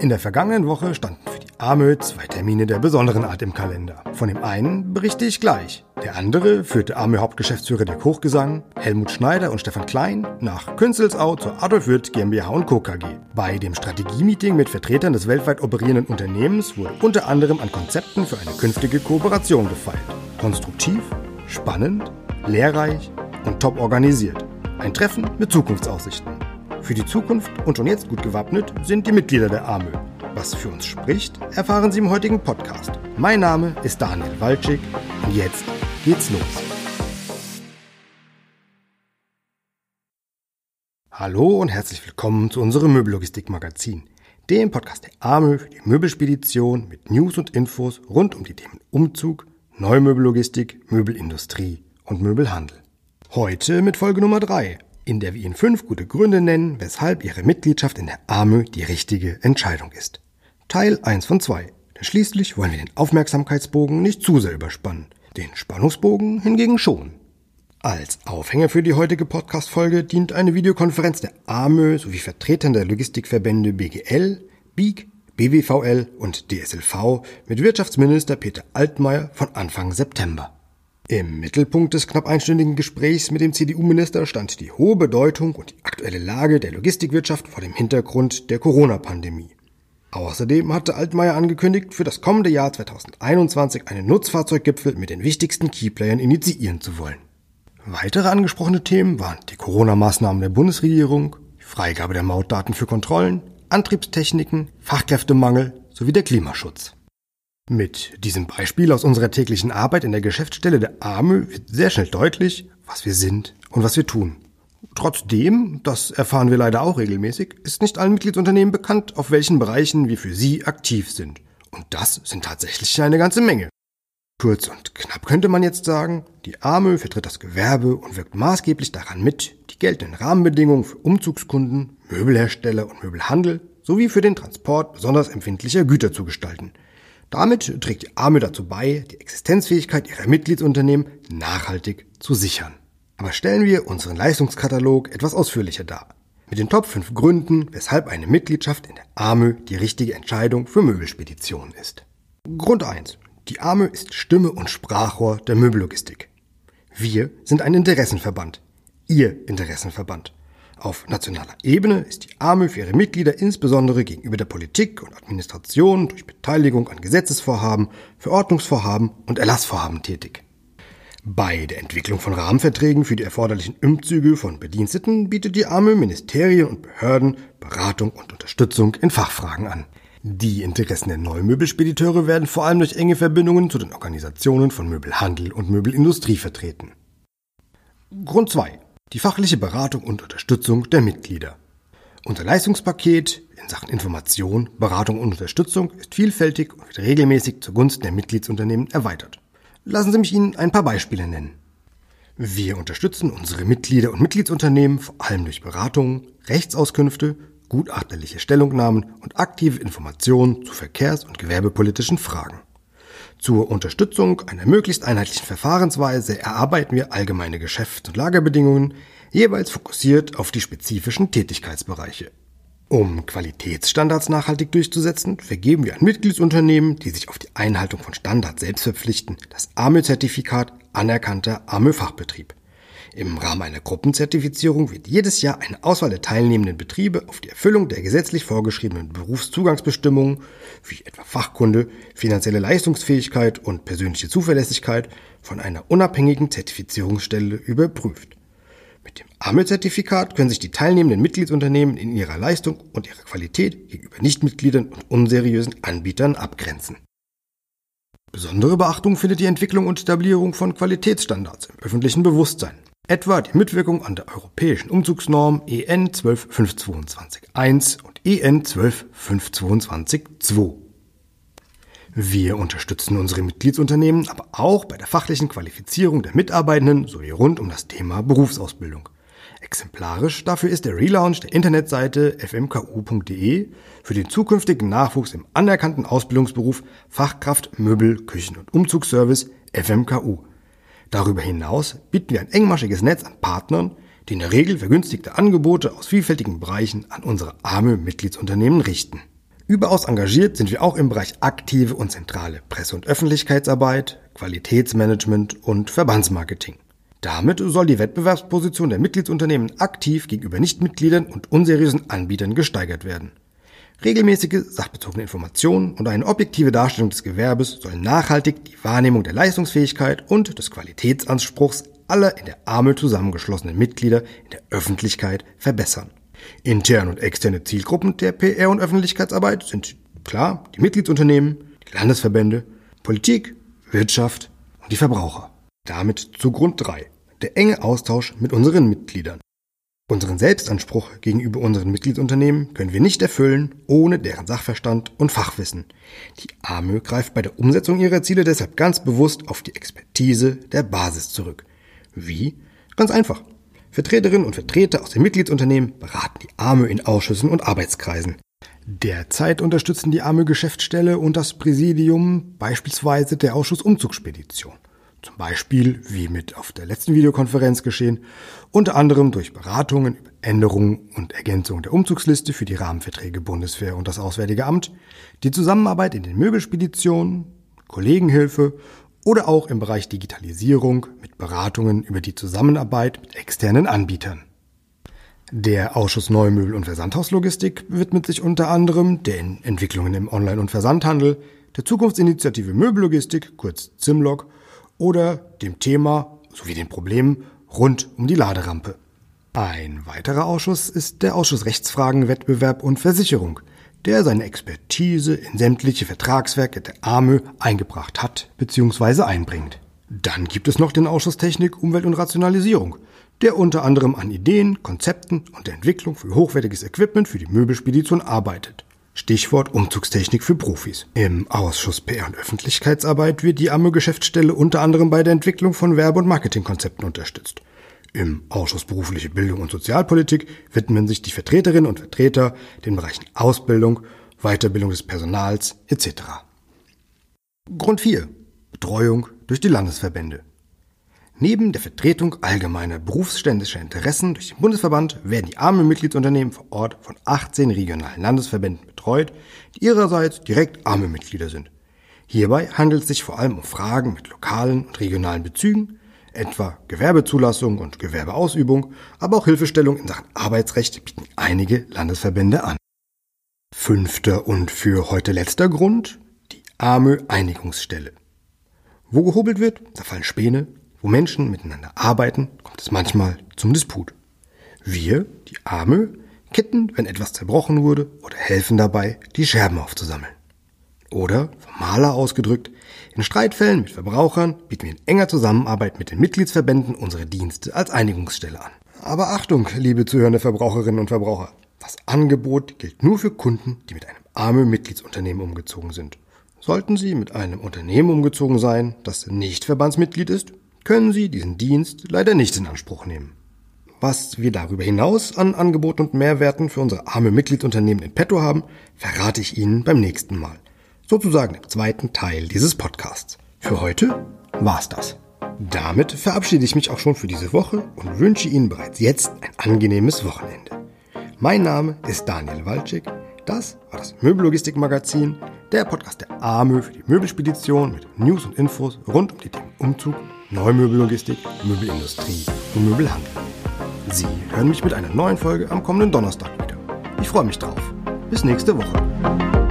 In der vergangenen Woche standen für die AMÖ zwei Termine der besonderen Art im Kalender. Von dem einen berichte ich gleich. Der andere führte AMÖ Hauptgeschäftsführer der Hochgesang, Helmut Schneider und Stefan Klein, nach Künzelsau zur Adolf Wirth GmbH und Co. KG. Bei dem Strategie-Meeting mit Vertretern des weltweit operierenden Unternehmens wurde unter anderem an Konzepten für eine künftige Kooperation gefeilt. Konstruktiv, spannend, lehrreich und top organisiert. Ein Treffen mit Zukunftsaussichten. Für die Zukunft und schon jetzt gut gewappnet sind die Mitglieder der AMÖ. Was für uns spricht, erfahren Sie im heutigen Podcast. Mein Name ist Daniel Walczyk und jetzt geht's los. Hallo und herzlich willkommen zu unserem Möbellogistik-Magazin, dem Podcast der AMÖ für die Möbelspedition mit News und Infos rund um die Themen Umzug, Neumöbellogistik, Möbelindustrie und Möbelhandel. Heute mit Folge Nummer 3 in der wir Ihnen fünf gute Gründe nennen, weshalb Ihre Mitgliedschaft in der AMÖ die richtige Entscheidung ist. Teil 1 von 2. Denn schließlich wollen wir den Aufmerksamkeitsbogen nicht zu sehr überspannen, den Spannungsbogen hingegen schon. Als Aufhänger für die heutige Podcast-Folge dient eine Videokonferenz der AMÖ sowie Vertretern der Logistikverbände BGL, BIG, BWVL und DSLV mit Wirtschaftsminister Peter Altmaier von Anfang September. Im Mittelpunkt des knapp einstündigen Gesprächs mit dem CDU-Minister stand die hohe Bedeutung und die aktuelle Lage der Logistikwirtschaft vor dem Hintergrund der Corona-Pandemie. Außerdem hatte Altmaier angekündigt, für das kommende Jahr 2021 einen Nutzfahrzeuggipfel mit den wichtigsten Keyplayern initiieren zu wollen. Weitere angesprochene Themen waren die Corona-Maßnahmen der Bundesregierung, die Freigabe der Mautdaten für Kontrollen, Antriebstechniken, Fachkräftemangel sowie der Klimaschutz. Mit diesem Beispiel aus unserer täglichen Arbeit in der Geschäftsstelle der AMÖ wird sehr schnell deutlich, was wir sind und was wir tun. Trotzdem, das erfahren wir leider auch regelmäßig, ist nicht allen Mitgliedsunternehmen bekannt, auf welchen Bereichen wir für sie aktiv sind. Und das sind tatsächlich eine ganze Menge. Kurz und knapp könnte man jetzt sagen, die AMÖ vertritt das Gewerbe und wirkt maßgeblich daran mit, die geltenden Rahmenbedingungen für Umzugskunden, Möbelhersteller und Möbelhandel sowie für den Transport besonders empfindlicher Güter zu gestalten – damit trägt die AME dazu bei, die Existenzfähigkeit ihrer Mitgliedsunternehmen nachhaltig zu sichern. Aber stellen wir unseren Leistungskatalog etwas ausführlicher dar. Mit den Top 5 Gründen, weshalb eine Mitgliedschaft in der AME die richtige Entscheidung für Möbelspeditionen ist. Grund 1. Die AME ist Stimme und Sprachrohr der Möbellogistik. Wir sind ein Interessenverband. Ihr Interessenverband. Auf nationaler Ebene ist die AMÖ für ihre Mitglieder insbesondere gegenüber der Politik und Administration durch Beteiligung an Gesetzesvorhaben, Verordnungsvorhaben und Erlassvorhaben tätig. Bei der Entwicklung von Rahmenverträgen für die erforderlichen Umzüge von Bediensteten bietet die AMÖ Ministerien und Behörden Beratung und Unterstützung in Fachfragen an. Die Interessen der Neumöbelspediteure werden vor allem durch enge Verbindungen zu den Organisationen von Möbelhandel und Möbelindustrie vertreten. Grund 2 die fachliche Beratung und Unterstützung der Mitglieder. Unser Leistungspaket in Sachen Information, Beratung und Unterstützung ist vielfältig und wird regelmäßig zugunsten der Mitgliedsunternehmen erweitert. Lassen Sie mich Ihnen ein paar Beispiele nennen. Wir unterstützen unsere Mitglieder und Mitgliedsunternehmen vor allem durch Beratungen, Rechtsauskünfte, gutachterliche Stellungnahmen und aktive Informationen zu verkehrs- und gewerbepolitischen Fragen. Zur Unterstützung einer möglichst einheitlichen Verfahrensweise erarbeiten wir allgemeine Geschäfts- und Lagerbedingungen, jeweils fokussiert auf die spezifischen Tätigkeitsbereiche. Um Qualitätsstandards nachhaltig durchzusetzen, vergeben wir an Mitgliedsunternehmen, die sich auf die Einhaltung von Standards selbst verpflichten, das AMÖ-Zertifikat anerkannter AMÖ-Fachbetrieb. Im Rahmen einer Gruppenzertifizierung wird jedes Jahr eine Auswahl der teilnehmenden Betriebe auf die Erfüllung der gesetzlich vorgeschriebenen Berufszugangsbestimmungen, wie etwa Fachkunde, finanzielle Leistungsfähigkeit und persönliche Zuverlässigkeit, von einer unabhängigen Zertifizierungsstelle überprüft. Mit dem AME-Zertifikat können sich die teilnehmenden Mitgliedsunternehmen in ihrer Leistung und ihrer Qualität gegenüber Nichtmitgliedern und unseriösen Anbietern abgrenzen. Besondere Beachtung findet die Entwicklung und Etablierung von Qualitätsstandards im öffentlichen Bewusstsein etwa die Mitwirkung an der europäischen Umzugsnorm EN 12522.1 und EN 12522.2. Wir unterstützen unsere Mitgliedsunternehmen aber auch bei der fachlichen Qualifizierung der Mitarbeitenden sowie rund um das Thema Berufsausbildung. Exemplarisch dafür ist der Relaunch der Internetseite fmku.de für den zukünftigen Nachwuchs im anerkannten Ausbildungsberuf Fachkraft Möbel, Küchen und Umzugsservice FMKU Darüber hinaus bieten wir ein engmaschiges Netz an Partnern, die in der Regel vergünstigte Angebote aus vielfältigen Bereichen an unsere arme Mitgliedsunternehmen richten. Überaus engagiert sind wir auch im Bereich aktive und zentrale Presse- und Öffentlichkeitsarbeit, Qualitätsmanagement und Verbandsmarketing. Damit soll die Wettbewerbsposition der Mitgliedsunternehmen aktiv gegenüber Nichtmitgliedern und unseriösen Anbietern gesteigert werden. Regelmäßige sachbezogene Informationen und eine objektive Darstellung des Gewerbes sollen nachhaltig die Wahrnehmung der Leistungsfähigkeit und des Qualitätsanspruchs aller in der AMÖ zusammengeschlossenen Mitglieder in der Öffentlichkeit verbessern. Interne und externe Zielgruppen der PR- und Öffentlichkeitsarbeit sind klar die Mitgliedsunternehmen, die Landesverbände, Politik, Wirtschaft und die Verbraucher. Damit zu Grund 3. Der enge Austausch mit unseren Mitgliedern. Unseren Selbstanspruch gegenüber unseren Mitgliedsunternehmen können wir nicht erfüllen, ohne deren Sachverstand und Fachwissen. Die AMÖ greift bei der Umsetzung ihrer Ziele deshalb ganz bewusst auf die Expertise der Basis zurück. Wie? Ganz einfach. Vertreterinnen und Vertreter aus den Mitgliedsunternehmen beraten die AMÖ in Ausschüssen und Arbeitskreisen. Derzeit unterstützen die AMÖ Geschäftsstelle und das Präsidium beispielsweise der Ausschuss Umzugsspedition. Zum Beispiel, wie mit auf der letzten Videokonferenz geschehen, unter anderem durch Beratungen über Änderungen und Ergänzungen der Umzugsliste für die Rahmenverträge Bundeswehr und das Auswärtige Amt, die Zusammenarbeit in den Möbelspeditionen, Kollegenhilfe oder auch im Bereich Digitalisierung mit Beratungen über die Zusammenarbeit mit externen Anbietern. Der Ausschuss Neumöbel und Versandhauslogistik widmet sich unter anderem den Entwicklungen im Online- und Versandhandel, der Zukunftsinitiative Möbellogistik, kurz ZIMLOG, oder dem Thema sowie den Problemen rund um die Laderampe. Ein weiterer Ausschuss ist der Ausschuss Rechtsfragen, Wettbewerb und Versicherung, der seine Expertise in sämtliche Vertragswerke der AMÖ eingebracht hat bzw. einbringt. Dann gibt es noch den Ausschuss Technik, Umwelt und Rationalisierung, der unter anderem an Ideen, Konzepten und der Entwicklung für hochwertiges Equipment für die Möbelspedition arbeitet. Stichwort Umzugstechnik für Profis. Im Ausschuss PR und Öffentlichkeitsarbeit wird die AMÖ-Geschäftsstelle unter anderem bei der Entwicklung von Werbe- und Marketingkonzepten unterstützt. Im Ausschuss Berufliche Bildung und Sozialpolitik widmen sich die Vertreterinnen und Vertreter den Bereichen Ausbildung, Weiterbildung des Personals etc. Grund 4. Betreuung durch die Landesverbände. Neben der Vertretung allgemeiner berufsständischer Interessen durch den Bundesverband werden die armen Mitgliedsunternehmen vor Ort von 18 regionalen Landesverbänden betreut, die ihrerseits direkt arme Mitglieder sind. Hierbei handelt es sich vor allem um Fragen mit lokalen und regionalen Bezügen, etwa Gewerbezulassung und Gewerbeausübung, aber auch Hilfestellung in Sachen Arbeitsrecht bieten einige Landesverbände an. Fünfter und für heute letzter Grund, die arme Einigungsstelle. Wo gehobelt wird, da fallen Späne, wo Menschen miteinander arbeiten, kommt es manchmal zum Disput. Wir, die Arme, kitten, wenn etwas zerbrochen wurde oder helfen dabei, die Scherben aufzusammeln. Oder, formaler ausgedrückt, in Streitfällen mit Verbrauchern bieten wir in enger Zusammenarbeit mit den Mitgliedsverbänden unsere Dienste als Einigungsstelle an. Aber Achtung, liebe zuhörende Verbraucherinnen und Verbraucher. Das Angebot gilt nur für Kunden, die mit einem arme Mitgliedsunternehmen umgezogen sind. Sollten Sie mit einem Unternehmen umgezogen sein, das nicht Verbandsmitglied ist, können Sie diesen Dienst leider nicht in Anspruch nehmen. Was wir darüber hinaus an Angeboten und Mehrwerten für unsere arme Mitgliedsunternehmen in petto haben, verrate ich Ihnen beim nächsten Mal sozusagen im zweiten Teil dieses Podcasts. Für heute war's das. Damit verabschiede ich mich auch schon für diese Woche und wünsche Ihnen bereits jetzt ein angenehmes Wochenende. Mein Name ist Daniel Walczyk. Das war das Möbellogistik-Magazin, der Podcast der AMÖ für die Möbelspedition mit News und Infos rund um die Themen Umzug, Neumöbellogistik, Möbelindustrie und Möbelhandel. Sie hören mich mit einer neuen Folge am kommenden Donnerstag wieder. Ich freue mich drauf. Bis nächste Woche.